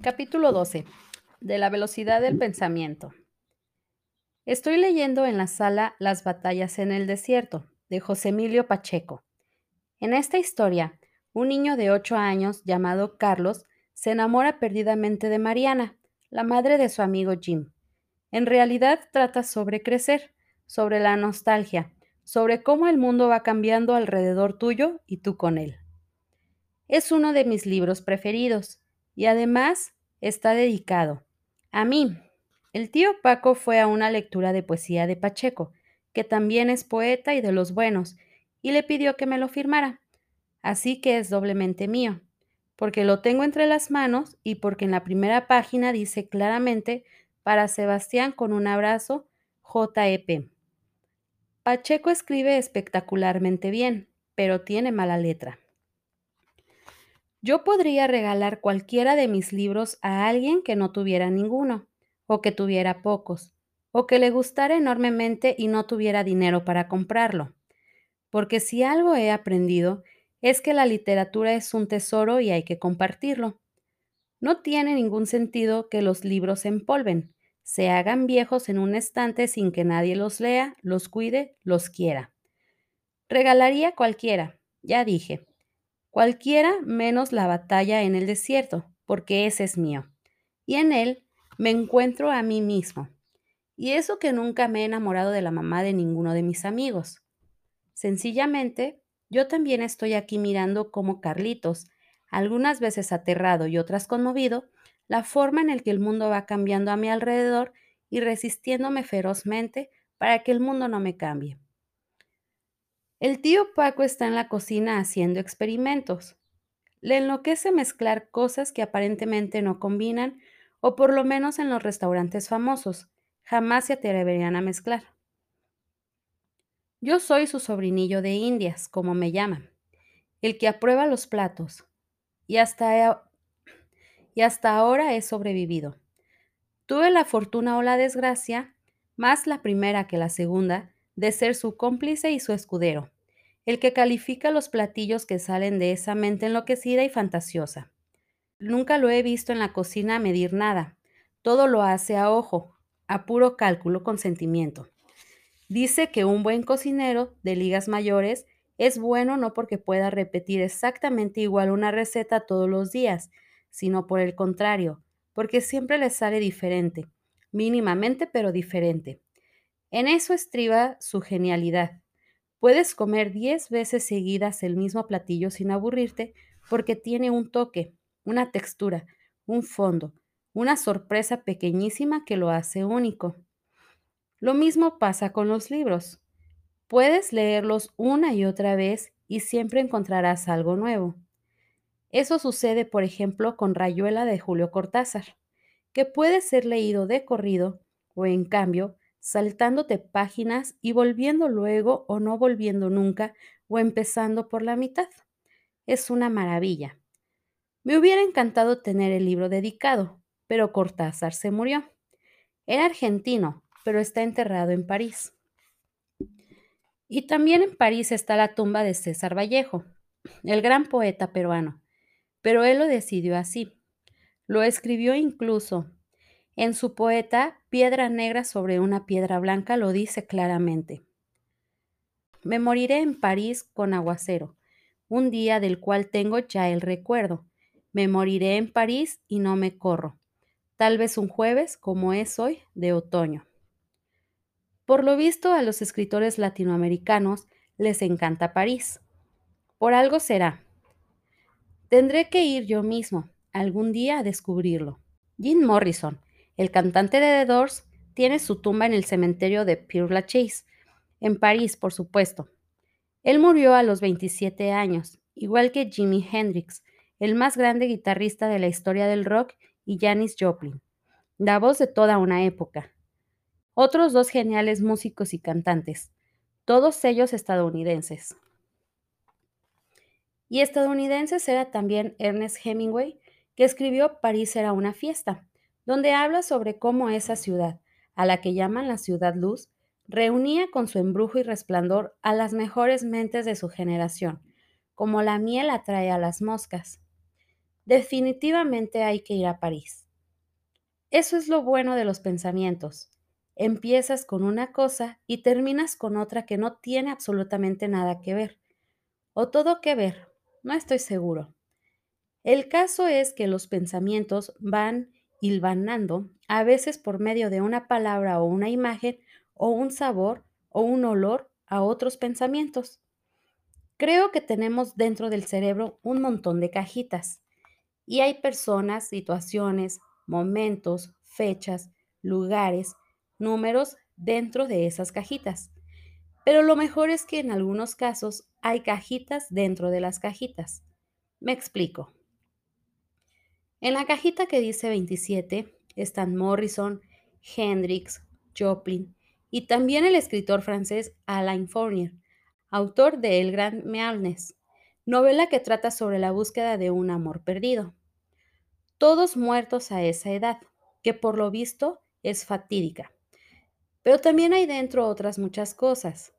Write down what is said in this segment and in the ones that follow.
Capítulo 12. De la velocidad del pensamiento. Estoy leyendo en la sala Las batallas en el desierto, de José Emilio Pacheco. En esta historia, un niño de 8 años llamado Carlos se enamora perdidamente de Mariana, la madre de su amigo Jim. En realidad trata sobre crecer, sobre la nostalgia, sobre cómo el mundo va cambiando alrededor tuyo y tú con él. Es uno de mis libros preferidos y además está dedicado a mí. El tío Paco fue a una lectura de poesía de Pacheco, que también es poeta y de los buenos, y le pidió que me lo firmara. Así que es doblemente mío, porque lo tengo entre las manos y porque en la primera página dice claramente para Sebastián con un abrazo, JEP. Pacheco escribe espectacularmente bien, pero tiene mala letra. Yo podría regalar cualquiera de mis libros a alguien que no tuviera ninguno, o que tuviera pocos, o que le gustara enormemente y no tuviera dinero para comprarlo. Porque si algo he aprendido es que la literatura es un tesoro y hay que compartirlo. No tiene ningún sentido que los libros se empolven, se hagan viejos en un estante sin que nadie los lea, los cuide, los quiera. Regalaría cualquiera, ya dije, Cualquiera menos la batalla en el desierto, porque ese es mío. Y en él me encuentro a mí mismo. Y eso que nunca me he enamorado de la mamá de ninguno de mis amigos. Sencillamente, yo también estoy aquí mirando como Carlitos, algunas veces aterrado y otras conmovido, la forma en que el mundo va cambiando a mi alrededor y resistiéndome ferozmente para que el mundo no me cambie. El tío Paco está en la cocina haciendo experimentos. Le enloquece mezclar cosas que aparentemente no combinan, o por lo menos en los restaurantes famosos, jamás se atreverían a mezclar. Yo soy su sobrinillo de Indias, como me llaman, el que aprueba los platos, y hasta, y hasta ahora he sobrevivido. Tuve la fortuna o la desgracia, más la primera que la segunda, de ser su cómplice y su escudero, el que califica los platillos que salen de esa mente enloquecida y fantasiosa. Nunca lo he visto en la cocina medir nada, todo lo hace a ojo, a puro cálculo con sentimiento. Dice que un buen cocinero de ligas mayores es bueno no porque pueda repetir exactamente igual una receta todos los días, sino por el contrario, porque siempre le sale diferente, mínimamente pero diferente. En eso estriba su genialidad. Puedes comer 10 veces seguidas el mismo platillo sin aburrirte porque tiene un toque, una textura, un fondo, una sorpresa pequeñísima que lo hace único. Lo mismo pasa con los libros. Puedes leerlos una y otra vez y siempre encontrarás algo nuevo. Eso sucede, por ejemplo, con Rayuela de Julio Cortázar, que puede ser leído de corrido o, en cambio, saltándote páginas y volviendo luego o no volviendo nunca o empezando por la mitad. Es una maravilla. Me hubiera encantado tener el libro dedicado, pero Cortázar se murió. Era argentino, pero está enterrado en París. Y también en París está la tumba de César Vallejo, el gran poeta peruano, pero él lo decidió así. Lo escribió incluso en su poeta Piedra Negra sobre una piedra blanca lo dice claramente. Me moriré en París con aguacero, un día del cual tengo ya el recuerdo. Me moriré en París y no me corro. Tal vez un jueves, como es hoy, de otoño. Por lo visto, a los escritores latinoamericanos les encanta París. Por algo será. Tendré que ir yo mismo, algún día, a descubrirlo. Jim Morrison, el cantante de The Doors tiene su tumba en el cementerio de Père Lachaise, en París, por supuesto. Él murió a los 27 años, igual que Jimi Hendrix, el más grande guitarrista de la historia del rock, y Janis Joplin, la voz de toda una época. Otros dos geniales músicos y cantantes, todos ellos estadounidenses. Y estadounidenses era también Ernest Hemingway, que escribió París era una fiesta, donde habla sobre cómo esa ciudad, a la que llaman la ciudad luz, reunía con su embrujo y resplandor a las mejores mentes de su generación, como la miel atrae a las moscas. Definitivamente hay que ir a París. Eso es lo bueno de los pensamientos. Empiezas con una cosa y terminas con otra que no tiene absolutamente nada que ver. O todo que ver, no estoy seguro. El caso es que los pensamientos van hilvanando, a veces por medio de una palabra o una imagen, o un sabor o un olor a otros pensamientos. Creo que tenemos dentro del cerebro un montón de cajitas y hay personas, situaciones, momentos, fechas, lugares, números dentro de esas cajitas. Pero lo mejor es que en algunos casos hay cajitas dentro de las cajitas. Me explico. En la cajita que dice 27 están Morrison, Hendrix, Joplin y también el escritor francés Alain Fournier, autor de El Gran Mealness, novela que trata sobre la búsqueda de un amor perdido. Todos muertos a esa edad, que por lo visto es fatídica. Pero también hay dentro otras muchas cosas.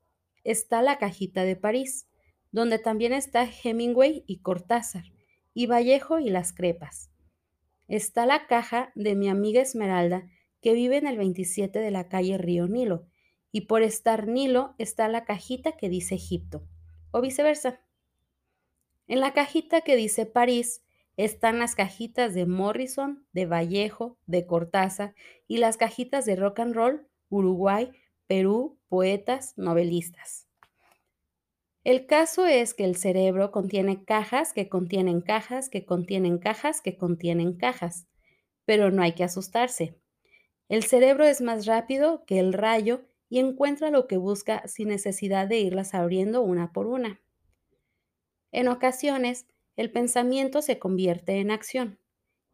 Está la cajita de París, donde también está Hemingway y Cortázar, y Vallejo y las crepas. Está la caja de mi amiga Esmeralda, que vive en el 27 de la calle Río Nilo, y por estar Nilo está la cajita que dice Egipto, o viceversa. En la cajita que dice París están las cajitas de Morrison, de Vallejo, de Cortázar y las cajitas de rock and roll, Uruguay, Perú, poetas, novelistas. El caso es que el cerebro contiene cajas que contienen cajas que contienen cajas que contienen cajas, pero no hay que asustarse. El cerebro es más rápido que el rayo y encuentra lo que busca sin necesidad de irlas abriendo una por una. En ocasiones, el pensamiento se convierte en acción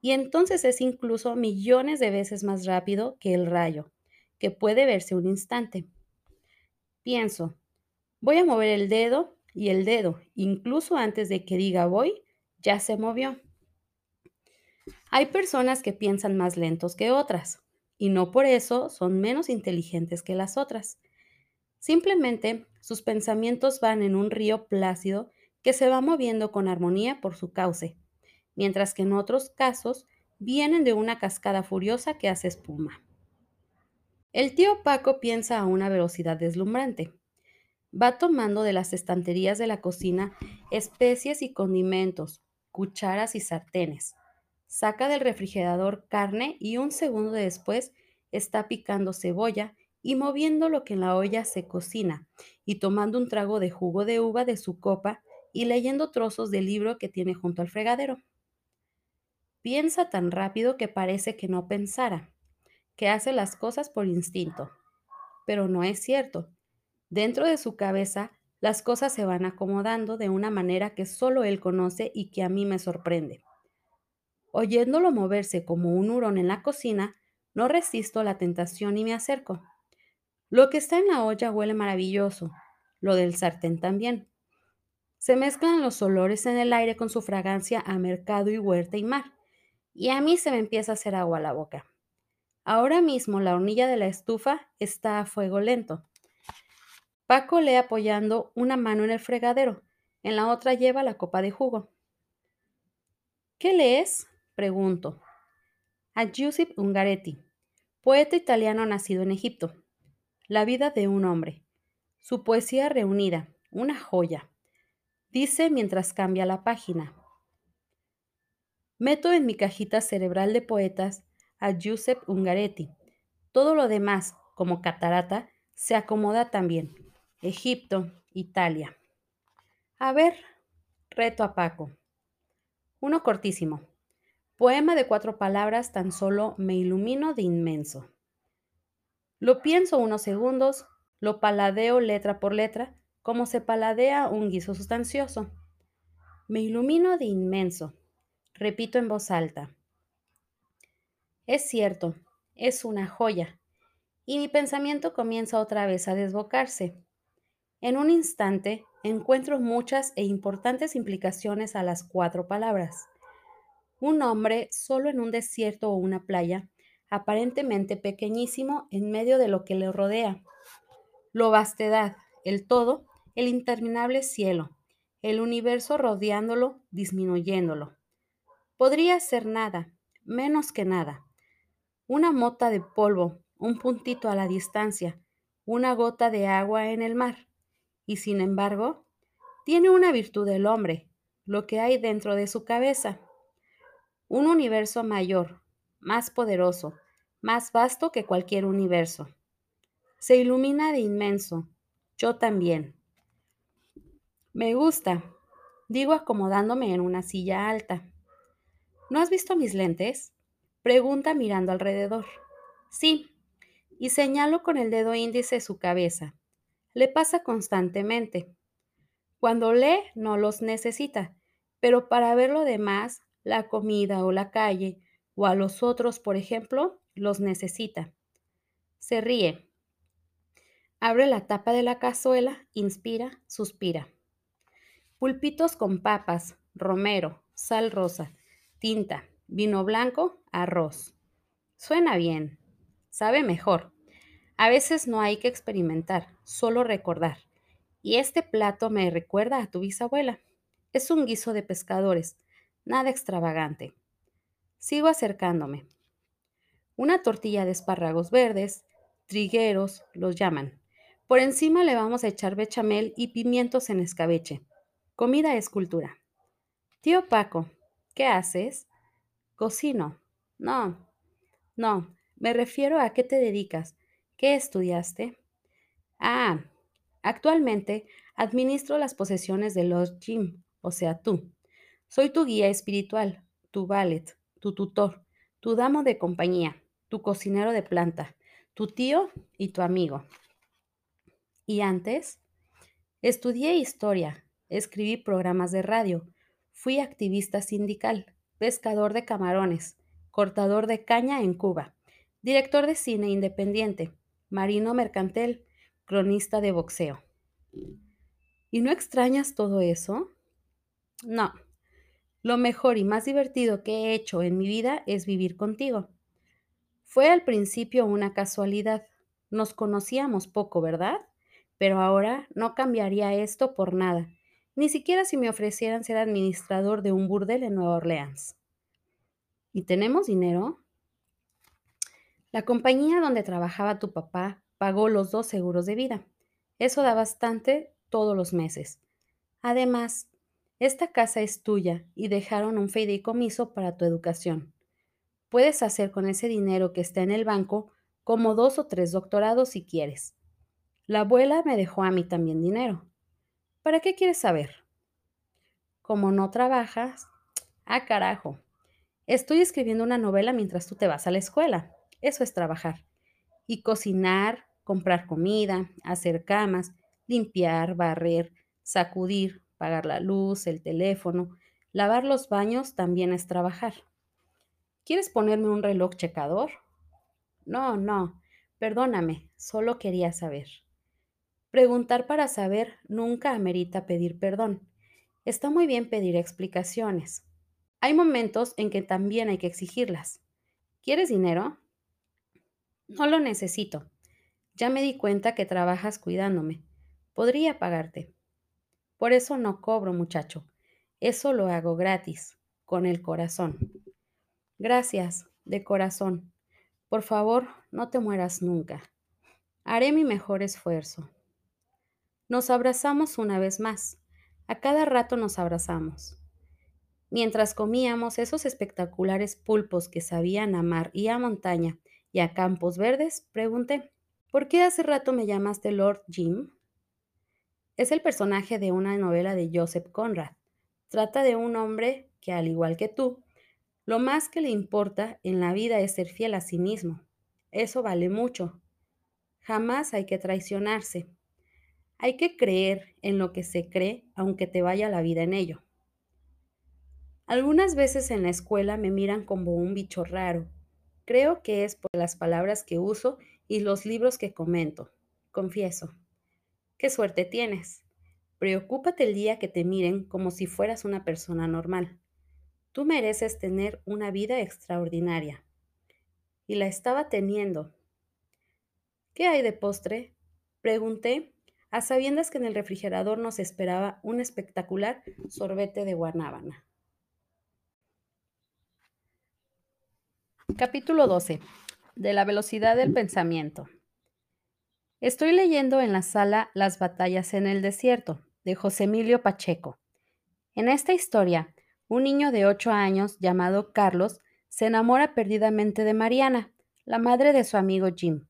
y entonces es incluso millones de veces más rápido que el rayo, que puede verse un instante. Pienso, Voy a mover el dedo y el dedo, incluso antes de que diga voy, ya se movió. Hay personas que piensan más lentos que otras y no por eso son menos inteligentes que las otras. Simplemente sus pensamientos van en un río plácido que se va moviendo con armonía por su cauce, mientras que en otros casos vienen de una cascada furiosa que hace espuma. El tío Paco piensa a una velocidad deslumbrante Va tomando de las estanterías de la cocina especies y condimentos, cucharas y sartenes. Saca del refrigerador carne y un segundo después está picando cebolla y moviendo lo que en la olla se cocina y tomando un trago de jugo de uva de su copa y leyendo trozos del libro que tiene junto al fregadero. Piensa tan rápido que parece que no pensara, que hace las cosas por instinto. Pero no es cierto. Dentro de su cabeza, las cosas se van acomodando de una manera que solo él conoce y que a mí me sorprende. Oyéndolo moverse como un hurón en la cocina, no resisto la tentación y me acerco. Lo que está en la olla huele maravilloso, lo del sartén también. Se mezclan los olores en el aire con su fragancia a mercado y huerta y mar, y a mí se me empieza a hacer agua a la boca. Ahora mismo la hornilla de la estufa está a fuego lento. Paco lee apoyando una mano en el fregadero, en la otra lleva la copa de jugo. ¿Qué lees? pregunto. A Giuseppe Ungaretti, poeta italiano nacido en Egipto. La vida de un hombre. Su poesía reunida, una joya. Dice mientras cambia la página. Meto en mi cajita cerebral de poetas a Giuseppe Ungaretti. Todo lo demás, como catarata, se acomoda también. Egipto, Italia. A ver, reto a Paco. Uno cortísimo. Poema de cuatro palabras, tan solo me ilumino de inmenso. Lo pienso unos segundos, lo paladeo letra por letra, como se paladea un guiso sustancioso. Me ilumino de inmenso. Repito en voz alta. Es cierto, es una joya. Y mi pensamiento comienza otra vez a desbocarse. En un instante encuentro muchas e importantes implicaciones a las cuatro palabras. Un hombre solo en un desierto o una playa, aparentemente pequeñísimo en medio de lo que le rodea. Lo vastedad, el todo, el interminable cielo, el universo rodeándolo, disminuyéndolo. Podría ser nada, menos que nada. Una mota de polvo, un puntito a la distancia, una gota de agua en el mar. Y sin embargo, tiene una virtud el hombre, lo que hay dentro de su cabeza. Un universo mayor, más poderoso, más vasto que cualquier universo. Se ilumina de inmenso. Yo también. Me gusta, digo acomodándome en una silla alta. ¿No has visto mis lentes? Pregunta mirando alrededor. Sí, y señalo con el dedo índice su cabeza. Le pasa constantemente. Cuando lee no los necesita, pero para ver lo demás, la comida o la calle, o a los otros, por ejemplo, los necesita. Se ríe. Abre la tapa de la cazuela, inspira, suspira. Pulpitos con papas, romero, sal rosa, tinta, vino blanco, arroz. Suena bien, sabe mejor. A veces no hay que experimentar, solo recordar. Y este plato me recuerda a tu bisabuela. Es un guiso de pescadores, nada extravagante. Sigo acercándome. Una tortilla de espárragos verdes, trigueros, los llaman. Por encima le vamos a echar bechamel y pimientos en escabeche. Comida es cultura. Tío Paco, ¿qué haces? Cocino. No, no, me refiero a qué te dedicas. ¿Qué estudiaste? Ah, actualmente administro las posesiones de Lord Jim, o sea, tú. Soy tu guía espiritual, tu valet, tu tutor, tu damo de compañía, tu cocinero de planta, tu tío y tu amigo. ¿Y antes? Estudié historia, escribí programas de radio, fui activista sindical, pescador de camarones, cortador de caña en Cuba, director de cine independiente, marino mercantil, cronista de boxeo. ¿Y no extrañas todo eso? No. Lo mejor y más divertido que he hecho en mi vida es vivir contigo. Fue al principio una casualidad. Nos conocíamos poco, ¿verdad? Pero ahora no cambiaría esto por nada, ni siquiera si me ofrecieran ser administrador de un burdel en Nueva Orleans. ¿Y tenemos dinero? La compañía donde trabajaba tu papá pagó los dos seguros de vida. Eso da bastante todos los meses. Además, esta casa es tuya y dejaron un fideicomiso para tu educación. Puedes hacer con ese dinero que está en el banco como dos o tres doctorados si quieres. La abuela me dejó a mí también dinero. ¿Para qué quieres saber? Como no trabajas, ah carajo, estoy escribiendo una novela mientras tú te vas a la escuela. Eso es trabajar. Y cocinar, comprar comida, hacer camas, limpiar, barrer, sacudir, pagar la luz, el teléfono, lavar los baños también es trabajar. ¿Quieres ponerme un reloj checador? No, no, perdóname, solo quería saber. Preguntar para saber nunca amerita pedir perdón. Está muy bien pedir explicaciones. Hay momentos en que también hay que exigirlas. ¿Quieres dinero? No lo necesito. Ya me di cuenta que trabajas cuidándome. Podría pagarte. Por eso no cobro, muchacho. Eso lo hago gratis, con el corazón. Gracias, de corazón. Por favor, no te mueras nunca. Haré mi mejor esfuerzo. Nos abrazamos una vez más. A cada rato nos abrazamos. Mientras comíamos esos espectaculares pulpos que sabían a mar y a montaña y a campos verdes, pregunté, ¿por qué hace rato me llamaste Lord Jim? Es el personaje de una novela de Joseph Conrad. Trata de un hombre que, al igual que tú, lo más que le importa en la vida es ser fiel a sí mismo. Eso vale mucho. Jamás hay que traicionarse. Hay que creer en lo que se cree, aunque te vaya la vida en ello. Algunas veces en la escuela me miran como un bicho raro. Creo que es por las palabras que uso y los libros que comento. Confieso. Qué suerte tienes. Preocúpate el día que te miren como si fueras una persona normal. Tú mereces tener una vida extraordinaria. Y la estaba teniendo. ¿Qué hay de postre? Pregunté, a sabiendas que en el refrigerador nos esperaba un espectacular sorbete de guanábana. Capítulo 12. De la velocidad del pensamiento. Estoy leyendo en la sala Las batallas en el desierto, de José Emilio Pacheco. En esta historia, un niño de 8 años llamado Carlos se enamora perdidamente de Mariana, la madre de su amigo Jim.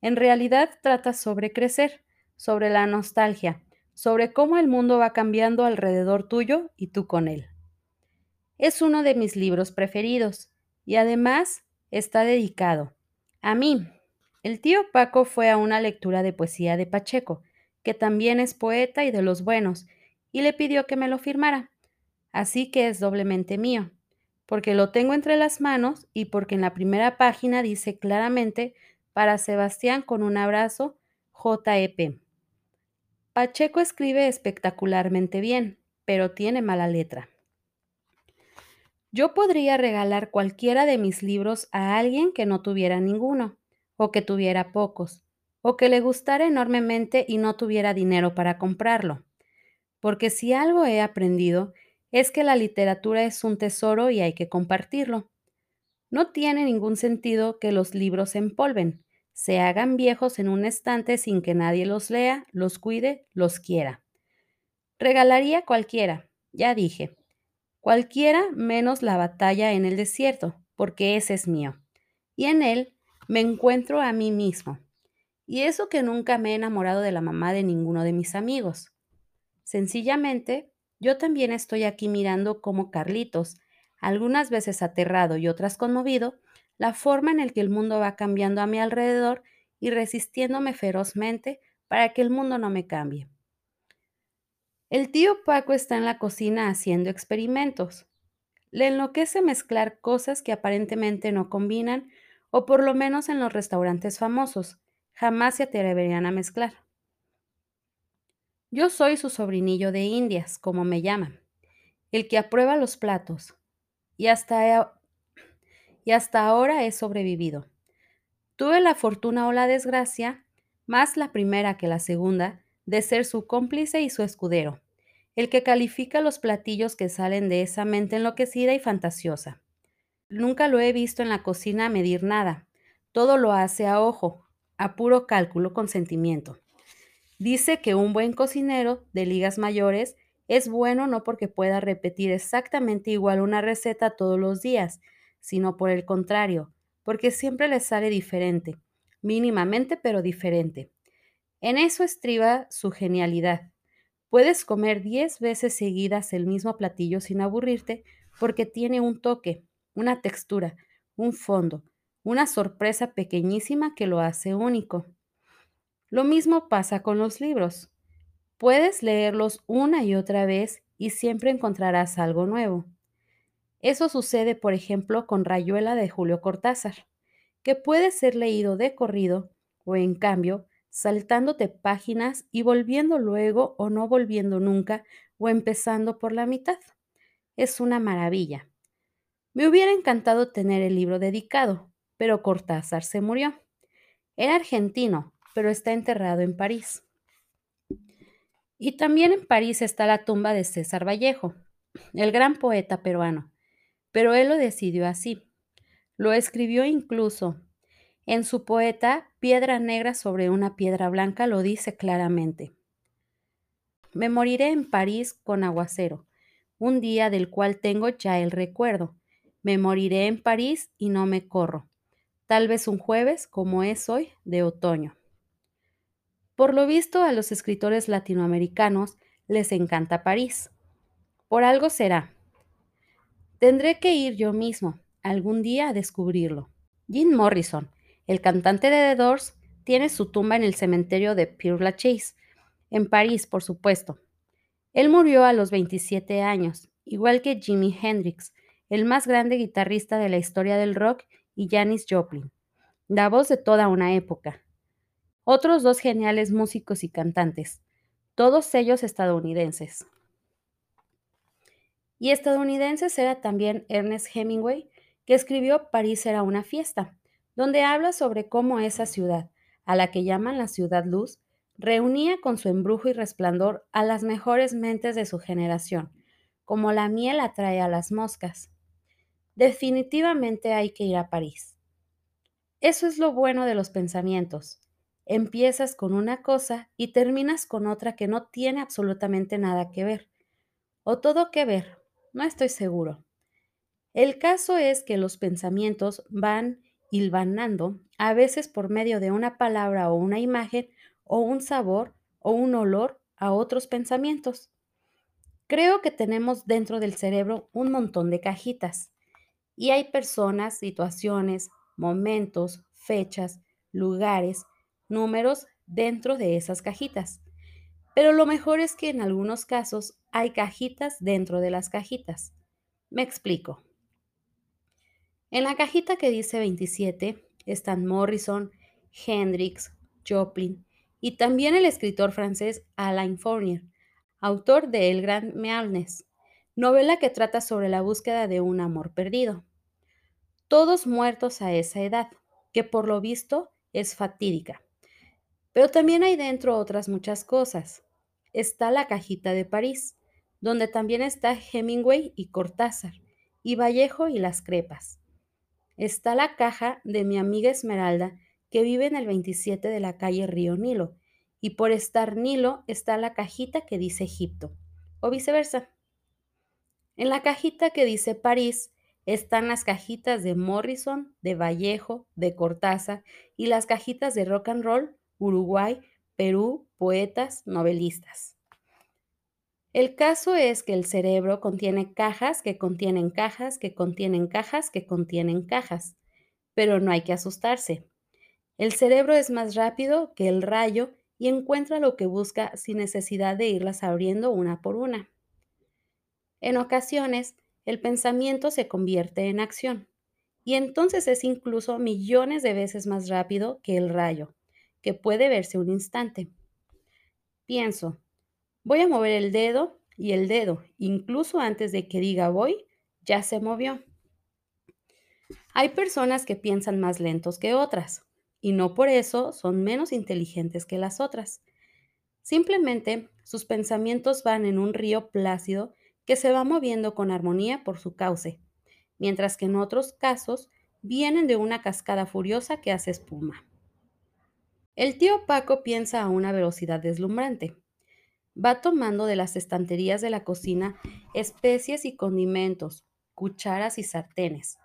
En realidad trata sobre crecer, sobre la nostalgia, sobre cómo el mundo va cambiando alrededor tuyo y tú con él. Es uno de mis libros preferidos y además está dedicado a mí. El tío Paco fue a una lectura de poesía de Pacheco, que también es poeta y de los buenos, y le pidió que me lo firmara. Así que es doblemente mío, porque lo tengo entre las manos y porque en la primera página dice claramente para Sebastián con un abrazo, JEP. Pacheco escribe espectacularmente bien, pero tiene mala letra. Yo podría regalar cualquiera de mis libros a alguien que no tuviera ninguno, o que tuviera pocos, o que le gustara enormemente y no tuviera dinero para comprarlo. Porque si algo he aprendido es que la literatura es un tesoro y hay que compartirlo. No tiene ningún sentido que los libros se empolven, se hagan viejos en un estante sin que nadie los lea, los cuide, los quiera. Regalaría cualquiera, ya dije, cualquiera menos la batalla en el desierto, porque ese es mío. Y en él me encuentro a mí mismo. Y eso que nunca me he enamorado de la mamá de ninguno de mis amigos. Sencillamente, yo también estoy aquí mirando como Carlitos, algunas veces aterrado y otras conmovido, la forma en la que el mundo va cambiando a mi alrededor y resistiéndome ferozmente para que el mundo no me cambie. El tío Paco está en la cocina haciendo experimentos. Le enloquece mezclar cosas que aparentemente no combinan, o por lo menos en los restaurantes famosos, jamás se atreverían a mezclar. Yo soy su sobrinillo de Indias, como me llaman, el que aprueba los platos, y hasta, y hasta ahora he sobrevivido. Tuve la fortuna o la desgracia, más la primera que la segunda, de ser su cómplice y su escudero, el que califica los platillos que salen de esa mente enloquecida y fantasiosa. Nunca lo he visto en la cocina medir nada, todo lo hace a ojo, a puro cálculo con sentimiento. Dice que un buen cocinero de ligas mayores es bueno no porque pueda repetir exactamente igual una receta todos los días, sino por el contrario, porque siempre le sale diferente, mínimamente pero diferente. En eso estriba su genialidad. Puedes comer 10 veces seguidas el mismo platillo sin aburrirte porque tiene un toque, una textura, un fondo, una sorpresa pequeñísima que lo hace único. Lo mismo pasa con los libros. Puedes leerlos una y otra vez y siempre encontrarás algo nuevo. Eso sucede, por ejemplo, con Rayuela de Julio Cortázar, que puede ser leído de corrido o, en cambio, saltándote páginas y volviendo luego o no volviendo nunca o empezando por la mitad. Es una maravilla. Me hubiera encantado tener el libro dedicado, pero Cortázar se murió. Era argentino, pero está enterrado en París. Y también en París está la tumba de César Vallejo, el gran poeta peruano, pero él lo decidió así. Lo escribió incluso en su poeta Piedra Negra sobre una piedra blanca lo dice claramente. Me moriré en París con aguacero, un día del cual tengo ya el recuerdo. Me moriré en París y no me corro. Tal vez un jueves, como es hoy, de otoño. Por lo visto, a los escritores latinoamericanos les encanta París. Por algo será. Tendré que ir yo mismo, algún día, a descubrirlo. Jim Morrison, el cantante de The Doors tiene su tumba en el cementerio de Père Lachaise, en París, por supuesto. Él murió a los 27 años, igual que Jimi Hendrix, el más grande guitarrista de la historia del rock, y Janis Joplin, la voz de toda una época. Otros dos geniales músicos y cantantes, todos ellos estadounidenses. Y estadounidenses era también Ernest Hemingway, que escribió París era una fiesta, donde habla sobre cómo esa ciudad, a la que llaman la ciudad luz, reunía con su embrujo y resplandor a las mejores mentes de su generación, como la miel atrae a las moscas. Definitivamente hay que ir a París. Eso es lo bueno de los pensamientos. Empiezas con una cosa y terminas con otra que no tiene absolutamente nada que ver. O todo que ver, no estoy seguro. El caso es que los pensamientos van hilvanando, a veces por medio de una palabra o una imagen, o un sabor o un olor a otros pensamientos. Creo que tenemos dentro del cerebro un montón de cajitas y hay personas, situaciones, momentos, fechas, lugares, números dentro de esas cajitas. Pero lo mejor es que en algunos casos hay cajitas dentro de las cajitas. Me explico. En la cajita que dice 27 están Morrison, Hendrix, Joplin y también el escritor francés Alain Fournier, autor de El Gran Mealness, novela que trata sobre la búsqueda de un amor perdido. Todos muertos a esa edad, que por lo visto es fatídica. Pero también hay dentro otras muchas cosas. Está la cajita de París, donde también está Hemingway y Cortázar, y Vallejo y las crepas. Está la caja de mi amiga Esmeralda, que vive en el 27 de la calle Río Nilo, y por estar Nilo está la cajita que dice Egipto, o viceversa. En la cajita que dice París están las cajitas de Morrison, de Vallejo, de Cortázar y las cajitas de rock and roll, Uruguay, Perú, poetas, novelistas. El caso es que el cerebro contiene cajas que contienen cajas que contienen cajas que contienen cajas, pero no hay que asustarse. El cerebro es más rápido que el rayo y encuentra lo que busca sin necesidad de irlas abriendo una por una. En ocasiones, el pensamiento se convierte en acción y entonces es incluso millones de veces más rápido que el rayo, que puede verse un instante. Pienso, voy a mover el dedo y el dedo, incluso antes de que diga voy, ya se movió. Hay personas que piensan más lentos que otras y no por eso son menos inteligentes que las otras. Simplemente sus pensamientos van en un río plácido que se va moviendo con armonía por su cauce, mientras que en otros casos vienen de una cascada furiosa que hace espuma. El tío Paco piensa a una velocidad deslumbrante. Va tomando de las estanterías de la cocina especies y condimentos, cucharas y sartenes.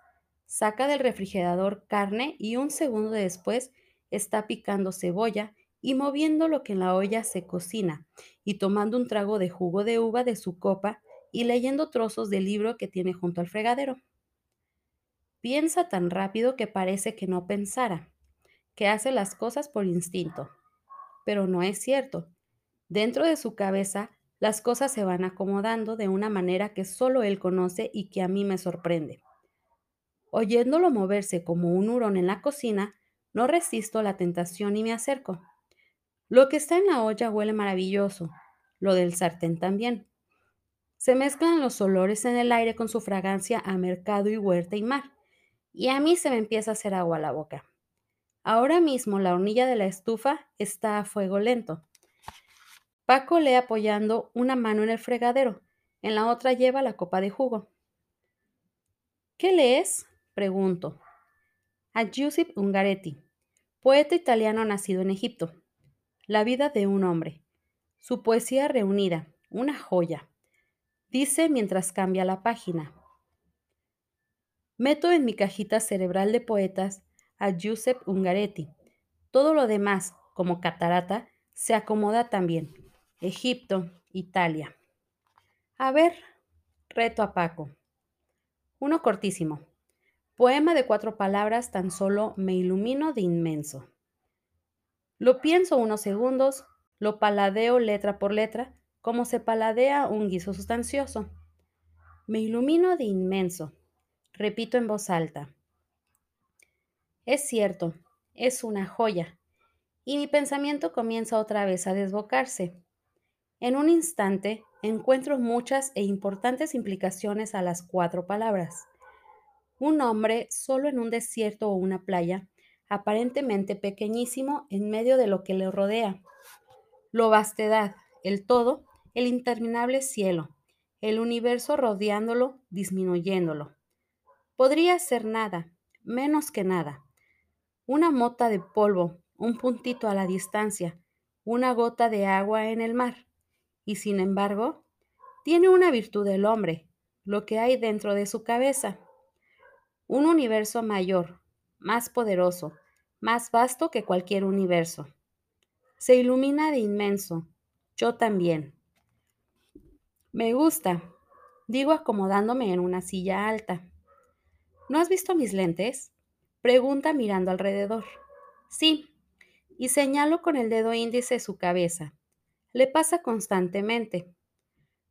Saca del refrigerador carne y un segundo después está picando cebolla y moviendo lo que en la olla se cocina y tomando un trago de jugo de uva de su copa y leyendo trozos del libro que tiene junto al fregadero. Piensa tan rápido que parece que no pensara, que hace las cosas por instinto. Pero no es cierto. Dentro de su cabeza, las cosas se van acomodando de una manera que solo él conoce y que a mí me sorprende. Oyéndolo moverse como un hurón en la cocina, no resisto la tentación y me acerco. Lo que está en la olla huele maravilloso, lo del sartén también. Se mezclan los olores en el aire con su fragancia a mercado y huerta y mar, y a mí se me empieza a hacer agua a la boca. Ahora mismo la hornilla de la estufa está a fuego lento. Paco lee apoyando una mano en el fregadero, en la otra lleva la copa de jugo. ¿Qué lees? pregunto. A Giuseppe Ungaretti, poeta italiano nacido en Egipto. La vida de un hombre. Su poesía reunida, una joya. Dice mientras cambia la página. Meto en mi cajita cerebral de poetas a Giuseppe Ungaretti. Todo lo demás, como catarata, se acomoda también. Egipto, Italia. A ver, reto a Paco. Uno cortísimo. Poema de cuatro palabras, tan solo me ilumino de inmenso. Lo pienso unos segundos, lo paladeo letra por letra como se paladea un guiso sustancioso. Me ilumino de inmenso. Repito en voz alta. Es cierto, es una joya. Y mi pensamiento comienza otra vez a desbocarse. En un instante encuentro muchas e importantes implicaciones a las cuatro palabras. Un hombre solo en un desierto o una playa, aparentemente pequeñísimo en medio de lo que le rodea. Lo vastedad, el todo, el interminable cielo, el universo rodeándolo, disminuyéndolo. Podría ser nada, menos que nada. Una mota de polvo, un puntito a la distancia, una gota de agua en el mar. Y sin embargo, tiene una virtud el hombre, lo que hay dentro de su cabeza. Un universo mayor, más poderoso, más vasto que cualquier universo. Se ilumina de inmenso. Yo también. Me gusta, digo acomodándome en una silla alta. ¿No has visto mis lentes? Pregunta mirando alrededor. Sí, y señalo con el dedo índice su cabeza. Le pasa constantemente.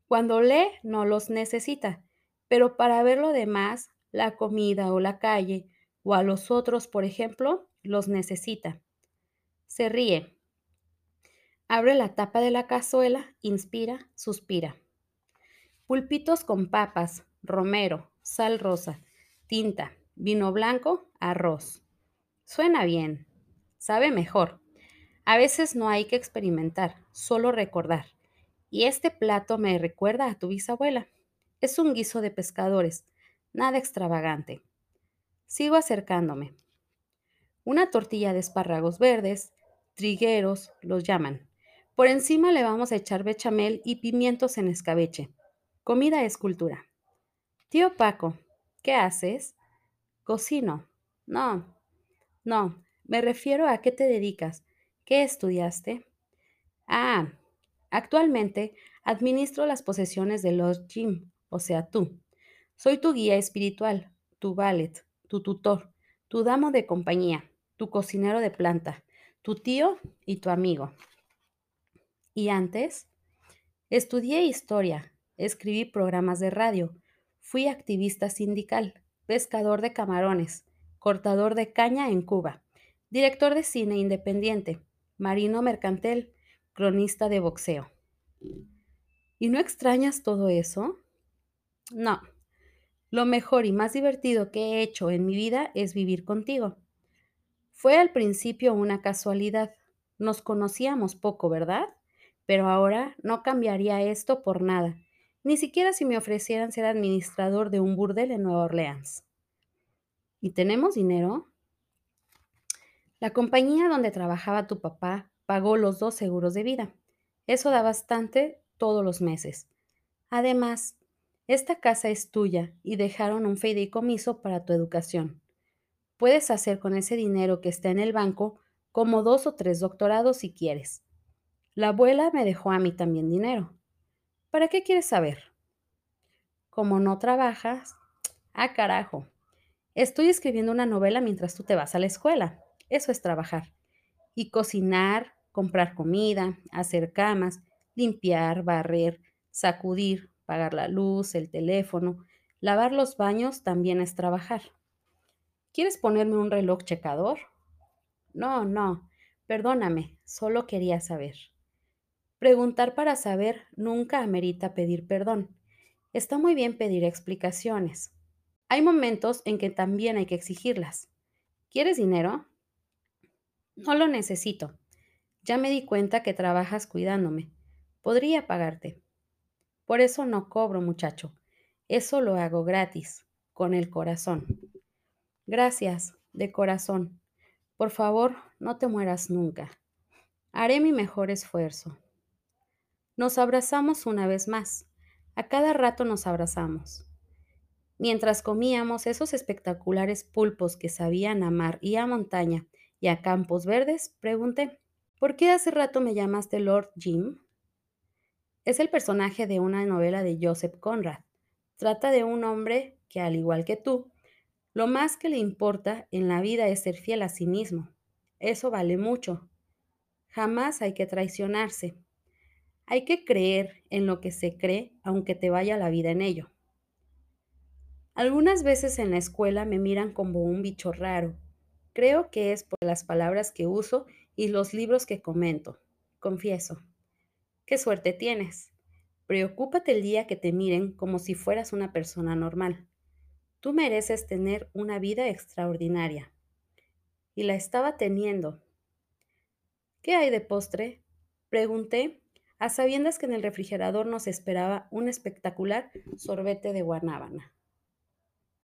Cuando lee no los necesita, pero para ver lo demás, la comida o la calle, o a los otros, por ejemplo, los necesita. Se ríe. Abre la tapa de la cazuela, inspira, suspira. Pulpitos con papas, romero, sal rosa, tinta, vino blanco, arroz. Suena bien, sabe mejor. A veces no hay que experimentar, solo recordar. Y este plato me recuerda a tu bisabuela. Es un guiso de pescadores, nada extravagante. Sigo acercándome. Una tortilla de espárragos verdes, trigueros, los llaman. Por encima le vamos a echar bechamel y pimientos en escabeche. Comida es cultura. Tío Paco, ¿qué haces? Cocino. No, no, me refiero a qué te dedicas. ¿Qué estudiaste? Ah, Actualmente administro las posesiones de Lord Jim, o sea, tú. Soy tu guía espiritual, tu valet, tu tutor, tu damo de compañía, tu cocinero de planta, tu tío y tu amigo. ¿Y antes? Estudié historia, escribí programas de radio, fui activista sindical, pescador de camarones, cortador de caña en Cuba, director de cine independiente, marino mercantil, cronista de boxeo. ¿Y no extrañas todo eso? No. Lo mejor y más divertido que he hecho en mi vida es vivir contigo. Fue al principio una casualidad. Nos conocíamos poco, ¿verdad? Pero ahora no cambiaría esto por nada, ni siquiera si me ofrecieran ser administrador de un burdel en Nueva Orleans. ¿Y tenemos dinero? La compañía donde trabajaba tu papá pagó los dos seguros de vida. Eso da bastante todos los meses. Además, esta casa es tuya y dejaron un fideicomiso para tu educación. Puedes hacer con ese dinero que está en el banco como dos o tres doctorados si quieres. La abuela me dejó a mí también dinero. ¿Para qué quieres saber? Como no trabajas, ah carajo, estoy escribiendo una novela mientras tú te vas a la escuela. Eso es trabajar. Y cocinar, comprar comida, hacer camas, limpiar, barrer, sacudir, pagar la luz, el teléfono, lavar los baños también es trabajar. ¿Quieres ponerme un reloj checador? No, no, perdóname, solo quería saber. Preguntar para saber nunca amerita pedir perdón. Está muy bien pedir explicaciones. Hay momentos en que también hay que exigirlas. ¿Quieres dinero? No lo necesito. Ya me di cuenta que trabajas cuidándome. Podría pagarte. Por eso no cobro, muchacho. Eso lo hago gratis, con el corazón. Gracias, de corazón. Por favor, no te mueras nunca. Haré mi mejor esfuerzo. Nos abrazamos una vez más. A cada rato nos abrazamos. Mientras comíamos esos espectaculares pulpos que sabían a mar y a montaña y a campos verdes, pregunté, ¿Por qué hace rato me llamaste Lord Jim? Es el personaje de una novela de Joseph Conrad. Trata de un hombre que, al igual que tú, lo más que le importa en la vida es ser fiel a sí mismo. Eso vale mucho. Jamás hay que traicionarse. Hay que creer en lo que se cree, aunque te vaya la vida en ello. Algunas veces en la escuela me miran como un bicho raro. Creo que es por las palabras que uso y los libros que comento. Confieso. Qué suerte tienes. Preocúpate el día que te miren como si fueras una persona normal. Tú mereces tener una vida extraordinaria. Y la estaba teniendo. ¿Qué hay de postre? Pregunté, a sabiendas que en el refrigerador nos esperaba un espectacular sorbete de guanábana.